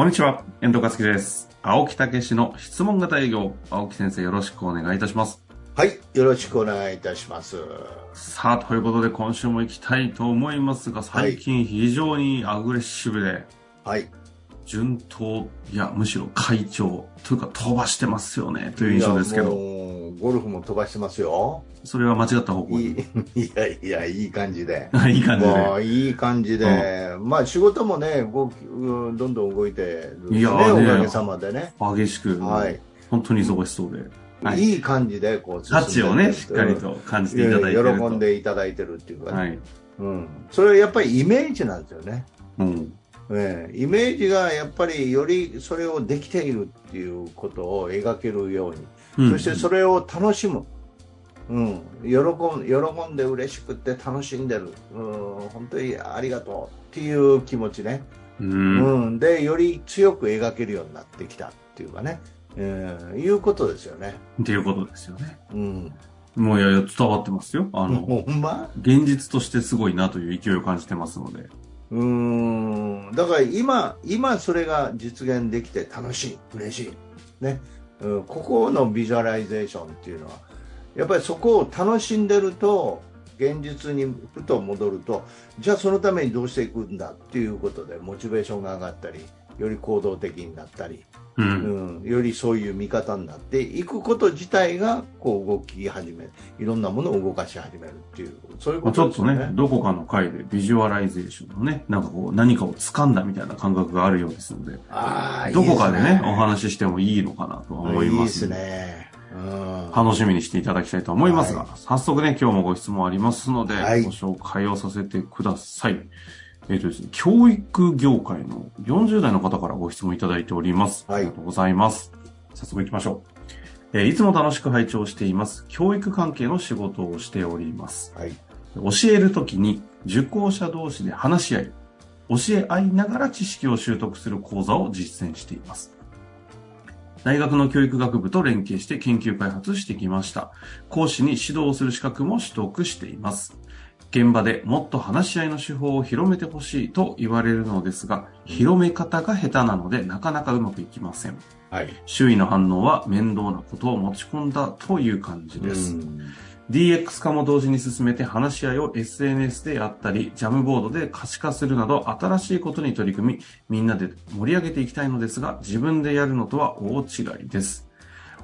こんにちは、遠藤和樹です。青木武氏の質問型営業、青木先生よろしくお願いいたします。はい、よろしくお願いいたします。さあ、ということで今週も行きたいと思いますが、最近非常にアグレッシブで、はい。順当、いや、むしろ会長、というか飛ばしてますよね、という印象ですけど、ゴルフも飛ばしてますよ。それは間違った方向いに。い、いやいや、いい感じで。いい感じもで。ういい感じで、まあ仕事もね、動きうんどんどん動いてるんですね、いやおかげさまでね。激しく、はい。本当に忙しそうで。はい。いい感じで、こう、タッチをね、しっかりうんと感じていただいていると。喜んでいただいてるっていうかね。はい。うん。それはやっぱりイメージなんですよね。うん。ええイメージがやっぱりよりそれをできているっていうことを描けるように、うん。そしてそれを楽しむ、うん、喜ん喜んで嬉しくって楽しんでる、うん、本当にありがとうっていう気持ちね、う。うん。んでより強く描けるようになってきたっていうかね、ええいうことですよね。っていうことですよね。うん、もういやいや、伝わってますよ。あの、現実としてすごいなという勢いを感じてますので。うん。だから今、今それが実現できて楽しい、嬉しい、ね。うん、ここのビジュアライゼーションっていうのは、やっぱりそこを楽しんでると、現実にふと戻ると、じゃあそのためにどうしていくんだっていうことで、モチベーションが上がったり、より行動的になったり、う。うんん、よりそういう見方になっていくこと自体がこう動き始める、いろんなものを動かし始めるっていう、そういうまあちょっとね。ね、どこかの回でビジュアライゼーションのね、なんかこう、何かを掴んだみたいな感覚があるようですので、どこかでね、いいすお話ししてもいいのかなとは思いまいいです。ね。うん。楽しみにしていただきたいと思いますが、は早速ね、今日もご質問ありますので、はいご紹介をさせてください。えっ、とですね、教育業界の40代の方からご質問いただいております。はいありがとうございます。早速行きましょう。えーいつも楽しく拝聴しています。教育関係の仕事をしております。はい。教えるときに受講者同士で話し合い、教え合いながら知識を習得する講座を実践しています。大学の教育学部と連携して研究開発してきました。講師に指導する資格も取得しています。現場でもっと話し合いの手法を広めてほしいと言われるのですが、広め方が下手なのでなかなかうまくいきません。はい。周囲の反応は面倒なことを持ち込んだという感じです。うん DX 化も同時に進めて話し合いを SNS でやったり、ジャムボードで可視化するなど新しいことに取り組み、みんなで盛り上げていきたいのですが、自分でやるのとは大違いです。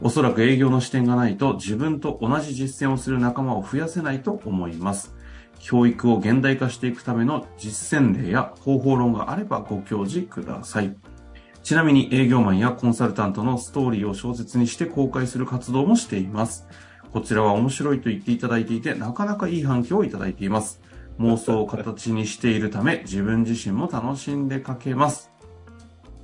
おそらく営業の視点がないと自分と同じ実践をする仲間を増やせないと思います。教育を現代化していくための実践例や方法論があればご教示ください。ちなみに営業マンやコンサルタントのストーリーを小説にして公開する活動もしています。こちらは面白いと言っていただいていて、なかなかいい反響をいただいています。妄想を形にしているため、自分自身も楽しんで書けます。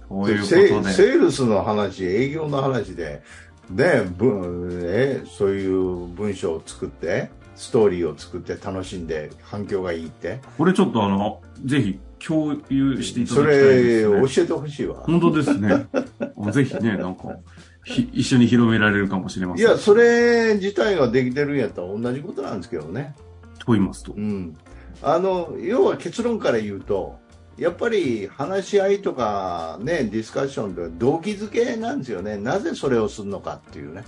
ということで。セールスの話、営業の話で、ね、ぶえそういう文章を作って、ストーリーを作って楽しんで反響がいいって、これちょっとあの、ぜひ共有していただそきたいれです、ね。教えてほしいわ。本当ですね。ぜひね、なんか、ひ一緒に広められるかもしれません。いや、それ自体ができてるんやったら同じことなんですけどね。と言いますとう。ん。あの、要は結論から言うと、やっぱり話し合いとかね、ディスカッションで動機づけなんですよね。なぜそれをするのかっていうね。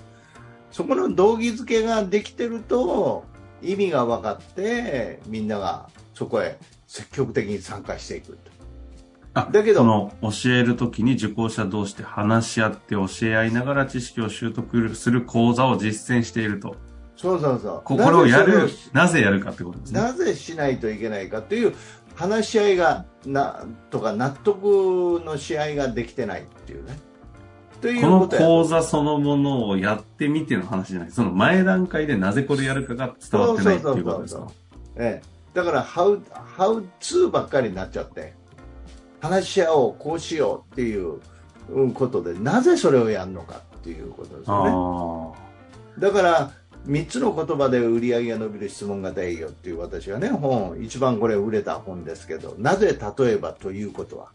そこの動機づけができてると、意味が分かって、みんながそこへ積極的に参加していくと。あだけどその、教えるときに受講者同士で話し合って教え合いながら知識を習得する講座を実践していると。そうそうそう。ここれをやるなぜ、なぜやるかってことですね。なぜしないといけないかという話し合いがなとか納得の試合ができてないっていうね。といこのうことや講座そのものをやってみての話じゃない。その前段階でなぜこれやるかが伝わってないっていうことですか？ええ、だからハウ、ハウツーばっかりになっちゃって、話し合おう、こうしようっていううんことで、なぜそれをやるのかっていうことですよね。あだから、3つの言葉で売り上げが伸びる質問型営業っていう私がね、本、一番これ売れた本ですけど、なぜ例えばということは？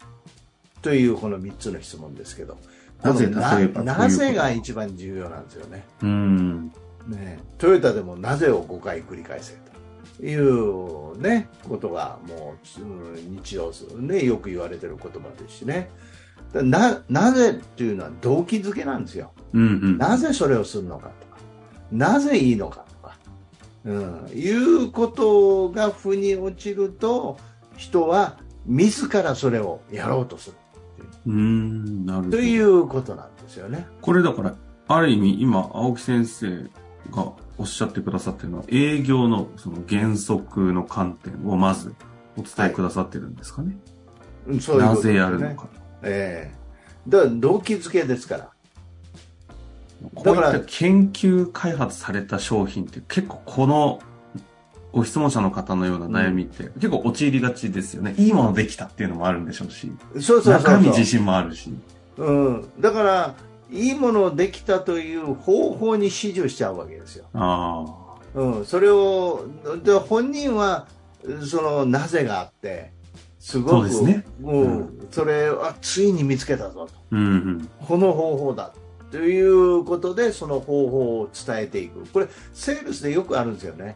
というこの3つの質問ですけど、なぜ例えばなぜが一番重要なんですよね。あ。うん。ね、トヨタでもなぜを5回繰り返せという、ね、ことがもう、うん日常、ね、よく言われてる言葉ですしね。な、なぜっていうのは動機づけなんですよ。うんうん。なぜそれをするのかとか、なぜいいのかとか、うん、いうことが腑に落ちると、人は自らそれをやろうとするうーん、なるほど。ということなんですよね。これだから、ある意味今、青木先生がおっしゃってくださってるのは、営業のその原則の観点をまずお伝えくださってるんですかね。うんそういうことですねなぜやるのか。ええだから動機づけですから。こういった研究開発された商品って結構このご質問者の方のような悩みって結構陥りがちですよね。いいものできたっていうのもあるんでしょうし、そうそうそう中身自信もあるし。うん。だから、いいものできたという方法に始終しちゃうわけですよ。あうん。それを、で本人は、その、なぜがあって、すごく、そうですねうん。それは、ついに見つけたぞと。あ。うんうん。この方法だ。ということで、その方法を伝えていく。これ、セールスでよくあるんですよね。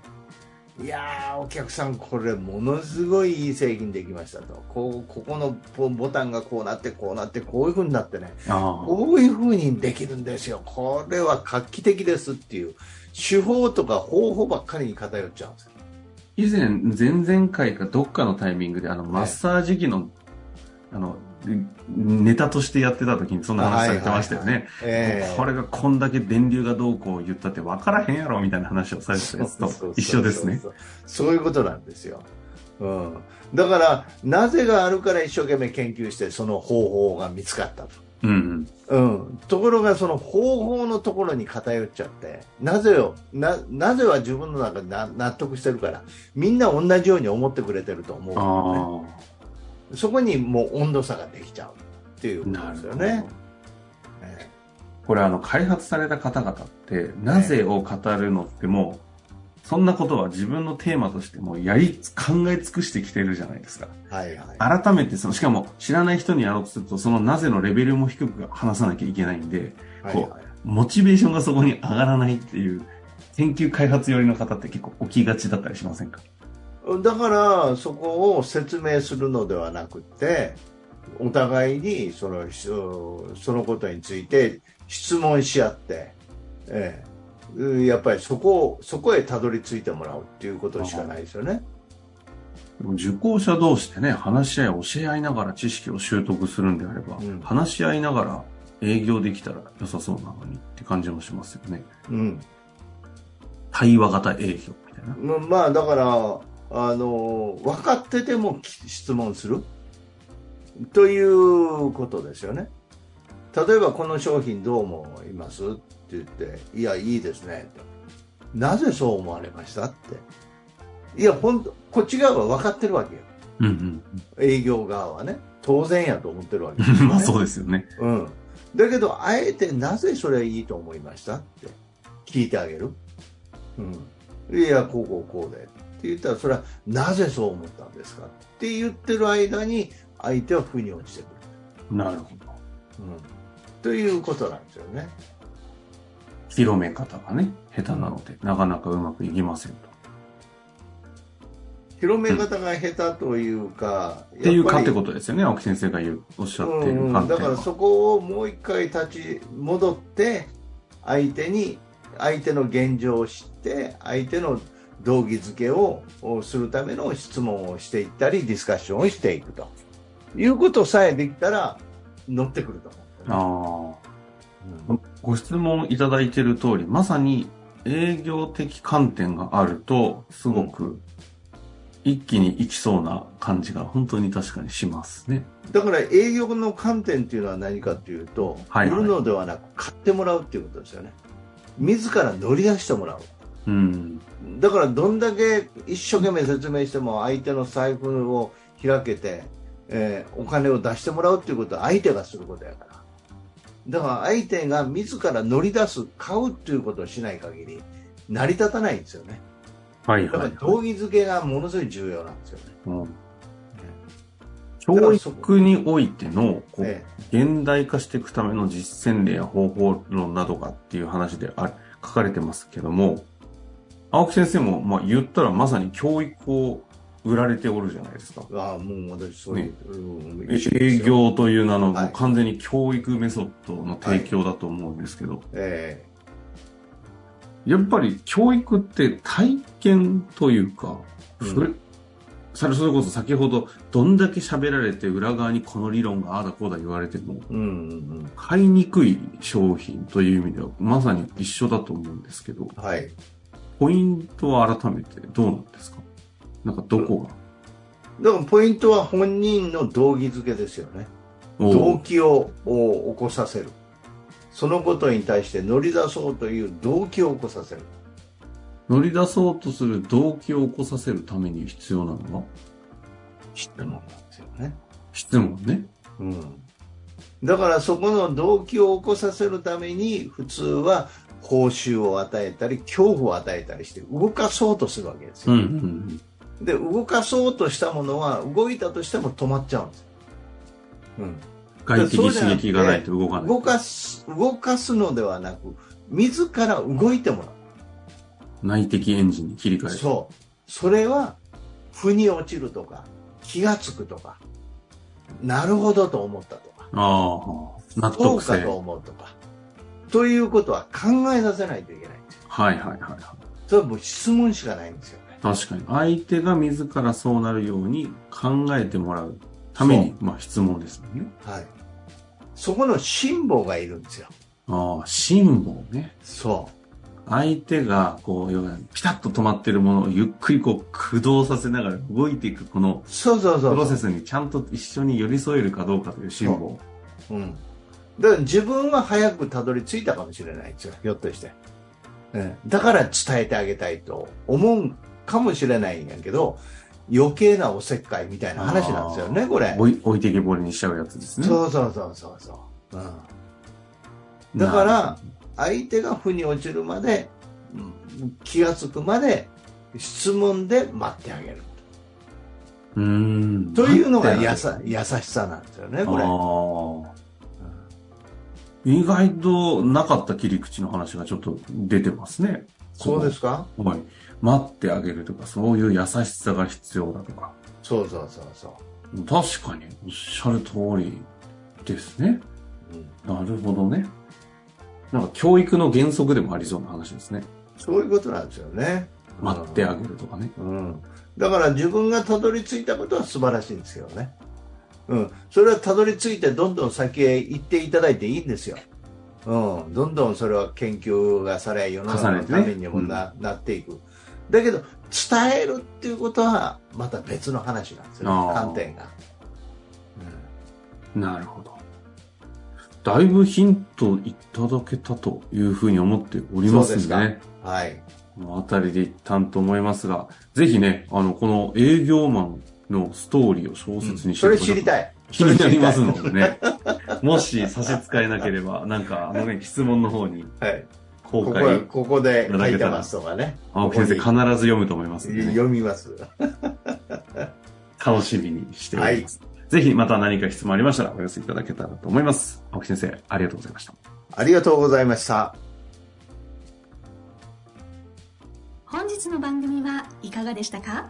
いやー、お客さん、これ、ものすごいいい製品できましたと。こう、ここのボボタンがこうなって、こうなって、こういう風になってね。ああ。こういう風にできるんですよ。これは画期的ですっていう、手法とか方法ばっかりに偏っちゃうんですよ。以前、前々回かどっかのタイミングで、あの、マッサージ機の、あの、ネタとしてやってた時にそんな話されてましたよね。ええこれがこんだけ電流がどうこう言ったって分からへんやろみたいな話をされてたやつと一緒ですね。そういうことなんですよ。うん。だから、なぜがあるから一生懸命研究して、その方法が見つかったと。うんうん。うん。ところが、その方法のところに偏っちゃって、なぜよ、な、なぜは自分の中でな納得してるから、みんな同じように思ってくれてると思うね。あそこにもう温度差ができちゃうっていうあ、こと。ですよね。えこれあの、開発された方々って、なぜを語るのってもう、そんなことは自分のテーマとしてもうやり、考え尽くしてきてるじゃないですか。えはいはい。改めてその、しかも知らない人にやろうとすると、そのなぜのレベルも低く話さなきゃいけないんで、こはいはい、モチベーションがそこに上がらないっていう、研究開発寄りの方って結構起きがちだったりしませんか？だから、そこを説明するのではなくて、お互いにそのしそのことについて質問し合って、ええうんやっぱりそこをそこへたどり着いてもらうっていうことしかないですよね。受講者同士でね、話し合い、教え合いながら知識を習得するんであれば、うん話し合いながら営業できたら良さそうなのにって感じもしますよね。うん対話型営業みたいな。ままあだからあの分かっててもき質問する？ということですよね。例えばこの商品どう思います？って言って「いやいいですね」と「なぜそう思われました?」って。いや本当こっち側は分かってるわけよ。うん営業側はね。当然やと思ってるわけですね、まあそうですよね。うん、だけど、あえてなぜそれいいと思いました？って聞いてあげる。うん、いや、こうこうこうで。って言ったら、それはなぜそう思ったんですかって言ってる間に、相手は腑に落ちてくる。なるほど。うん、ということなんですよね。広め方がね、下手なので、なかなかうまくいきませんと。広め方が下手というか、っていうかってとことですよね、青木先生が言う、おっしゃっていうんうん。だからそこをもう一回立ち戻って相手に相手の現状を知って相手の道義づけをするための質問をしていったりディスカッションをしていくと。いうことさえできたら乗ってくると思ああ。ご質問いただいている通り、まさに営業的観点があると、すごく一気にいきそうな感じが本当に確かにしますね。うんだから営業の観点っていうのは何かというと、はいはい。売るのではなく買ってもらうっていうことですよね。自ら乗り出してもらううん。だからどんだけ一生懸命説明しても相手の財布を開けて、えーお金を出してもらうっていうことは相手がすることやから。だから相手が自ら乗り出す買うっていうことをしない限り成り立たないんですよね。だからはいはい。道義づけがものすごい重要なんですよね、うん。教育においての、こう、え現代化していくための実践例や方法論などがっていう話であ書かれてますけども、青木先生も、まあ言ったらまさに教育を売られておるじゃないですか。ああ、もう私そういう、うんえ一緒ですよ営業という名の、はい完全に教育メソッドの提供だと思うんですけど、えやっぱり教育って体験というか、うんそれ、それそれこそ先ほどどんだけ喋られて裏側にこの理論がああだこうだ言われても、えうんうん買いにくい商品という意味ではまさに一緒だと思うんですけど、うん。はい。ポイントは改めてどうなんですか？なんかどこが、だからポイントは本人の動機づけですよね。お動う機をを起こさせる。そのことに対して乗り出そうという動機を起こさせる。乗り出そうとする動機を起こさせるために必要なのは？質問なんですよね。質問ね。うん。だからそこの動機を起こさせるために普通は報酬を与えたり恐怖を与えたりして動かそうとするわけですよ。うんうんで動かそうとしたものは動いたとしても止まっちゃうんですよ。うん。外的刺激がないと動かない。動かす、動かすのではなく、自ら動いてもら内的エンジンに切り替えう。る。そう。それは、腑に落ちるとか、気がつくとか、なるほどと思ったとか、ああ、納そう得性。かと思うとか、ということは考えさせないといけない。はいはいはいはい。それはもう質問しかないんですよね。確かに。相手が自らそうなるように考えてもらうために、まあ質問ですよね。はい。そこの辛抱がいるんですよ。ああ、辛抱ね。そ相手が、こう、要はピタッと止まってるものをゆっくりこう駆動させながら動いていく、このう。そうそうそうプロセスにちゃんと一緒に寄り添えるかどうかという辛抱。うん。だから自分は早くたどり着いたかもしれないんですよ。ひょっとして。ええだから伝えてあげたいと思うかもしれないんやけど、余計なおせっかいみたいな話なんですよね、これ。置いてけぼりにしちゃうやつですね。そうそうそうそうそう。うん。だから、相手が負に落ちるまで、うん気がつくまで、質問で待ってあげる。うーん。というのがやさ優しさなんですよね、これ。意外となかった切り口の話がちょっと出てますね。そうですか？はい。待ってあげるとか、そういう優しさが必要だとか。そうそうそうそう。確かにおっしゃる通りですね。うんなるほどね。なんか教育の原則でもありそうな話ですね。そういうことなんですよね。待ってあげるとかね。うん。だから自分がたどり着いたことは素晴らしいんですよね。うん。それはたどり着いてどんどん先へ行っていただいていいんですよ。うん。どんどんそれは研究がされ、世の中のためにもな,、なっていく。だけど、伝えるっていうことはまた別の話なんですよね。観点が。なるほど。だいぶヒントいただけたというふうに思っておりますね。うん。はい。このあたりで一旦と思いますが、ぜひね、あの、この営業マンのストーリーを小説にしてそれ知りい。たい。気になりますそのでね。もし差し支えなければ、なんかあのね、質問の方にはい。公ここ開、ここで書いてますとかね。青木先生必こず読むと思いますね、に読みます。楽しみにしております。ぜひまた何か質問ありましたらお寄せいただけたらと思います。青木先生、ありがとうございました。ありがとうございました。本日の番組はいかがでしたか？